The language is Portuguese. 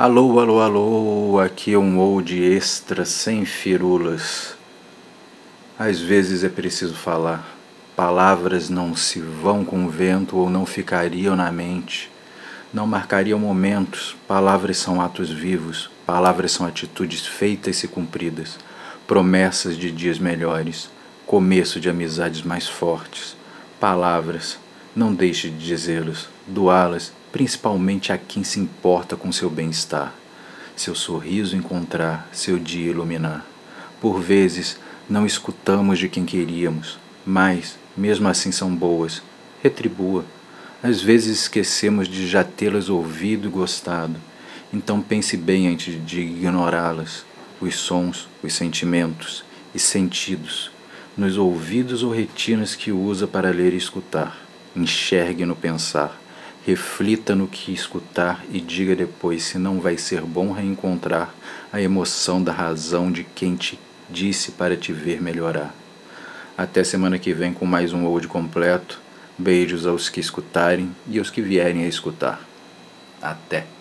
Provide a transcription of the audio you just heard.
Alô, alô, alô, aqui é um old extra sem firulas. Às vezes é preciso falar. Palavras não se vão com o vento ou não ficariam na mente. Não marcariam momentos. Palavras são atos vivos. Palavras são atitudes feitas e cumpridas. Promessas de dias melhores. Começo de amizades mais fortes. Palavras. Não deixe de dizê-las, doá-las principalmente a quem se importa com seu bem-estar, seu sorriso encontrar, seu dia iluminar. Por vezes, não escutamos de quem queríamos, mas, mesmo assim, são boas. Retribua. Às vezes esquecemos de já tê-las ouvido e gostado. Então pense bem antes de ignorá-las. Os sons, os sentimentos e sentidos, nos ouvidos ou retinas que usa para ler e escutar. Enxergue no pensar Reflita no que escutar e diga depois se não vai ser bom reencontrar a emoção da razão de quem te disse para te ver melhorar. Até semana que vem com mais um old completo. Beijos aos que escutarem e aos que vierem a escutar. Até!